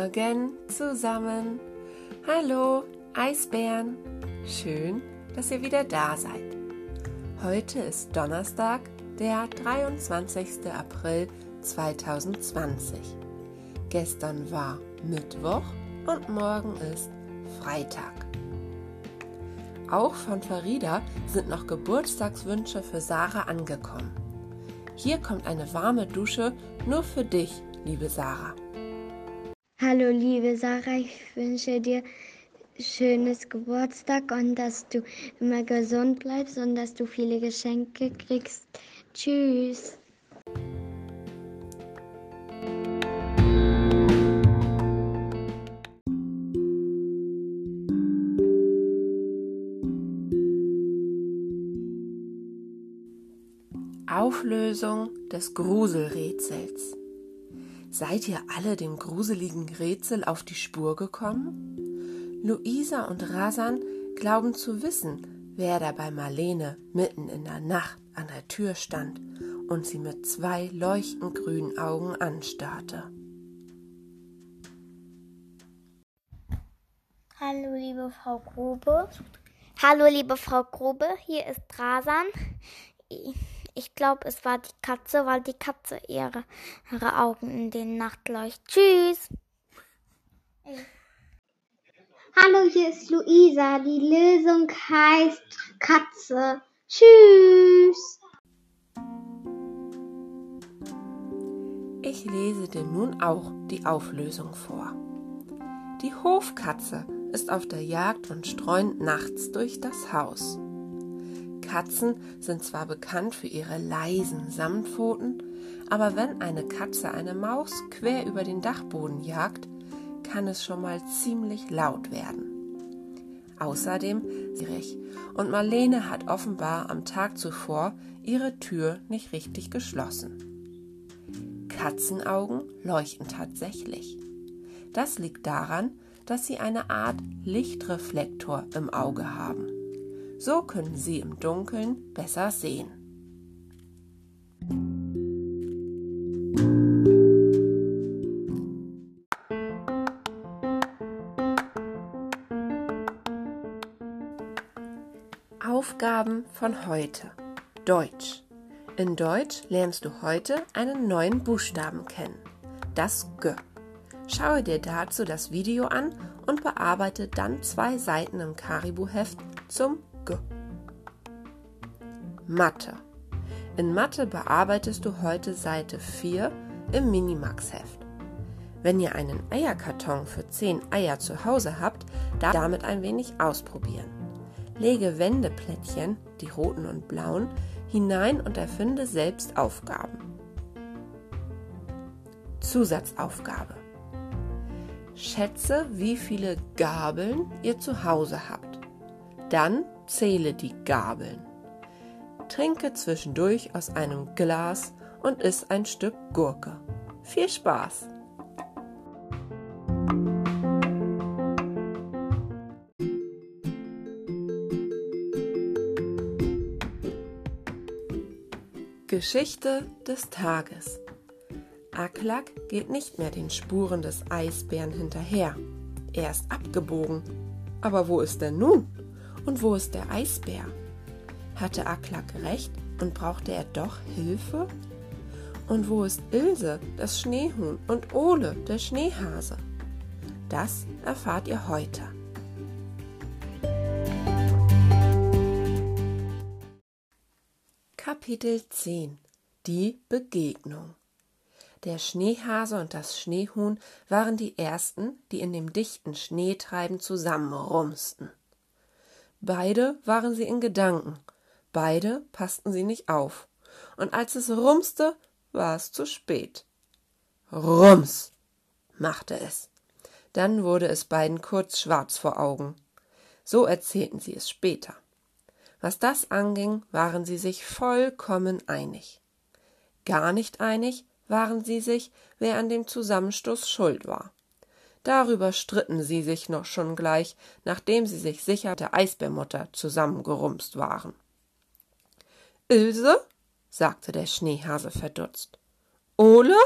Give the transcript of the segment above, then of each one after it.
Morgen zusammen. Hallo, Eisbären. Schön, dass ihr wieder da seid. Heute ist Donnerstag, der 23. April 2020. Gestern war Mittwoch und morgen ist Freitag. Auch von Farida sind noch Geburtstagswünsche für Sarah angekommen. Hier kommt eine warme Dusche nur für dich, liebe Sarah. Hallo liebe Sarah, ich wünsche dir schönes Geburtstag und dass du immer gesund bleibst und dass du viele Geschenke kriegst. Tschüss. Auflösung des Gruselrätsels. Seid ihr alle dem gruseligen Rätsel auf die Spur gekommen? Luisa und Rasan glauben zu wissen, wer da bei Marlene mitten in der Nacht an der Tür stand und sie mit zwei leuchtend grünen Augen anstarrte. Hallo, liebe Frau Grube. Hallo, liebe Frau Grube, hier ist Rasan. Ich glaube, es war die Katze, weil die Katze ihre, ihre Augen in den Nacht leuchtet. Tschüss. Hallo, hier ist Luisa. Die Lösung heißt Katze. Tschüss. Ich lese dir nun auch die Auflösung vor. Die Hofkatze ist auf der Jagd und streunt nachts durch das Haus. Katzen sind zwar bekannt für ihre leisen Samtpfoten, aber wenn eine Katze eine Maus quer über den Dachboden jagt, kann es schon mal ziemlich laut werden. Außerdem sierig und Marlene hat offenbar am Tag zuvor ihre Tür nicht richtig geschlossen. Katzenaugen leuchten tatsächlich. Das liegt daran, dass sie eine Art Lichtreflektor im Auge haben. So können Sie im Dunkeln besser sehen. Aufgaben von heute. Deutsch. In Deutsch lernst du heute einen neuen Buchstaben kennen. Das G. Schaue dir dazu das Video an und bearbeite dann zwei Seiten im Karibu-Heft zum. Mathe. In Mathe bearbeitest du heute Seite 4 im Minimax-Heft. Wenn ihr einen Eierkarton für 10 Eier zu Hause habt, damit ein wenig ausprobieren. Lege Wendeplättchen, die roten und blauen, hinein und erfinde selbst Aufgaben. Zusatzaufgabe. Schätze, wie viele Gabeln ihr zu Hause habt. Dann zähle die Gabeln. Trinke zwischendurch aus einem Glas und iss ein Stück Gurke. Viel Spaß! Geschichte des Tages. Aklak geht nicht mehr den Spuren des Eisbären hinterher. Er ist abgebogen. Aber wo ist er nun? Und wo ist der Eisbär? Hatte Aklak recht und brauchte er doch Hilfe? Und wo ist Ilse, das Schneehuhn, und Ole, der Schneehase? Das erfahrt ihr heute. Kapitel 10 Die Begegnung Der Schneehase und das Schneehuhn waren die ersten, die in dem dichten Schneetreiben zusammenrumsten. Beide waren sie in Gedanken, beide passten sie nicht auf, und als es rumste, war es zu spät. Rums machte es. Dann wurde es beiden kurz schwarz vor Augen. So erzählten sie es später. Was das anging, waren sie sich vollkommen einig. Gar nicht einig waren sie sich, wer an dem Zusammenstoß schuld war. Darüber stritten sie sich noch schon gleich, nachdem sie sich sicher der Eisbärmutter zusammengerumst waren. Ilse? sagte der Schneehase verdutzt. Ole?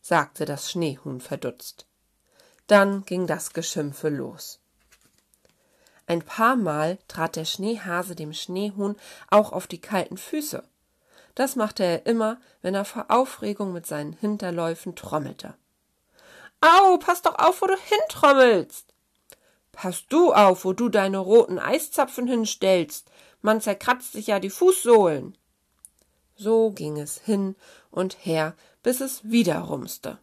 sagte das Schneehuhn verdutzt. Dann ging das Geschimpfe los. Ein paar Mal trat der Schneehase dem Schneehuhn auch auf die kalten Füße. Das machte er immer, wenn er vor Aufregung mit seinen Hinterläufen trommelte. Pass doch auf, wo du hintrommelst! Pass du auf, wo du deine roten Eiszapfen hinstellst, man zerkratzt sich ja die Fußsohlen. So ging es hin und her, bis es wieder rumste.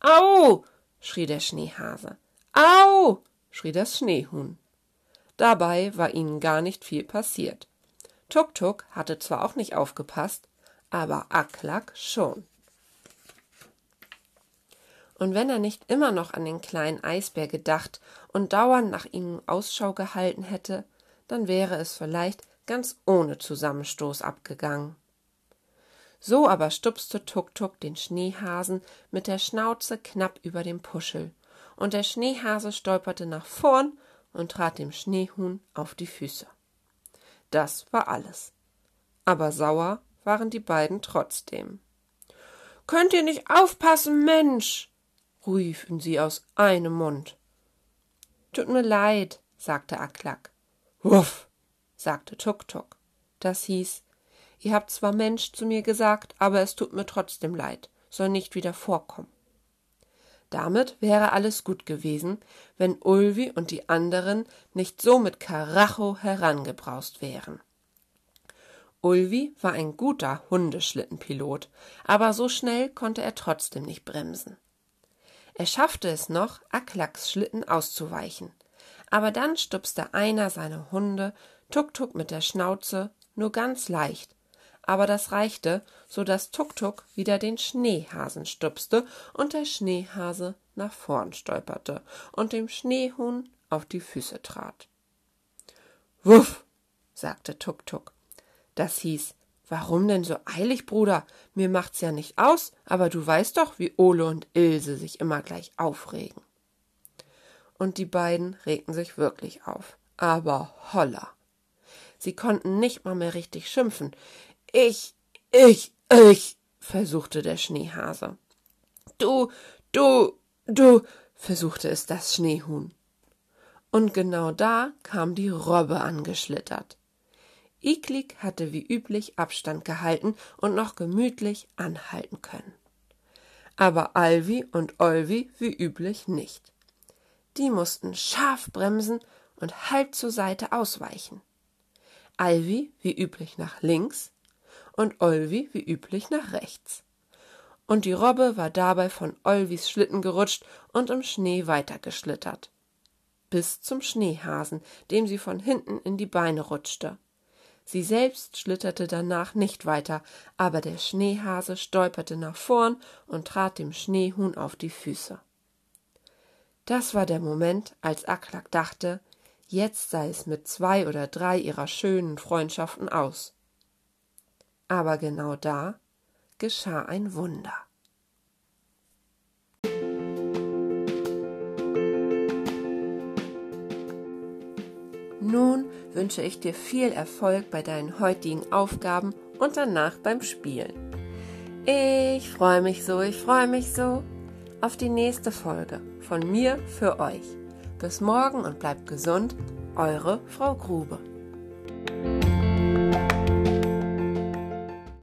Au! schrie der Schneehase. Au! schrie das Schneehuhn. Dabei war ihnen gar nicht viel passiert. Tuk-Tuk hatte zwar auch nicht aufgepasst, aber Aklak schon. Und wenn er nicht immer noch an den kleinen Eisbär gedacht und dauernd nach ihm Ausschau gehalten hätte, dann wäre es vielleicht ganz ohne Zusammenstoß abgegangen. So aber stupste Tuk-Tuk den Schneehasen mit der Schnauze knapp über dem Puschel, und der Schneehase stolperte nach vorn und trat dem Schneehuhn auf die Füße. Das war alles. Aber sauer waren die beiden trotzdem. Könnt ihr nicht aufpassen, Mensch? Riefen sie aus einem Mund. Tut mir leid, sagte Aklak. Wuff, sagte Tuk-Tuk. Das hieß, ihr habt zwar Mensch zu mir gesagt, aber es tut mir trotzdem leid, soll nicht wieder vorkommen. Damit wäre alles gut gewesen, wenn Ulvi und die anderen nicht so mit Karacho herangebraust wären. Ulvi war ein guter Hundeschlittenpilot, aber so schnell konnte er trotzdem nicht bremsen. Er schaffte es noch, Aklaks Schlitten auszuweichen, aber dann stupste einer seiner Hunde Tuk-Tuk mit der Schnauze nur ganz leicht, aber das reichte, so dass Tuk-Tuk wieder den Schneehasen stupste und der Schneehase nach vorn stolperte und dem Schneehuhn auf die Füße trat. Wuff, sagte Tuk-Tuk. Das hieß, warum denn so eilig, Bruder? Mir macht's ja nicht aus, aber du weißt doch, wie Ole und Ilse sich immer gleich aufregen. Und die beiden regten sich wirklich auf. Aber holla! Sie konnten nicht mal mehr richtig schimpfen. Ich, ich, ich, versuchte der Schneehase. Du, du, du, versuchte es das Schneehuhn. Und genau da kam die Robbe angeschlittert. Iklik hatte wie üblich Abstand gehalten und noch gemütlich anhalten können. Aber Alvi und Olvi wie üblich nicht. Die mussten scharf bremsen und halb zur Seite ausweichen. Alvi wie üblich nach links, und Olvi wie üblich nach rechts. Und die Robbe war dabei von Olvis Schlitten gerutscht und im Schnee weitergeschlittert. Bis zum Schneehasen, dem sie von hinten in die Beine rutschte. Sie selbst schlitterte danach nicht weiter, aber der Schneehase stolperte nach vorn und trat dem Schneehuhn auf die Füße. Das war der Moment, als Aklak dachte, jetzt sei es mit zwei oder drei ihrer schönen Freundschaften aus. Aber genau da geschah ein Wunder. Nun wünsche ich dir viel Erfolg bei deinen heutigen Aufgaben und danach beim Spielen. Ich freue mich so, ich freue mich so auf die nächste Folge von mir für euch. Bis morgen und bleibt gesund, eure Frau Grube.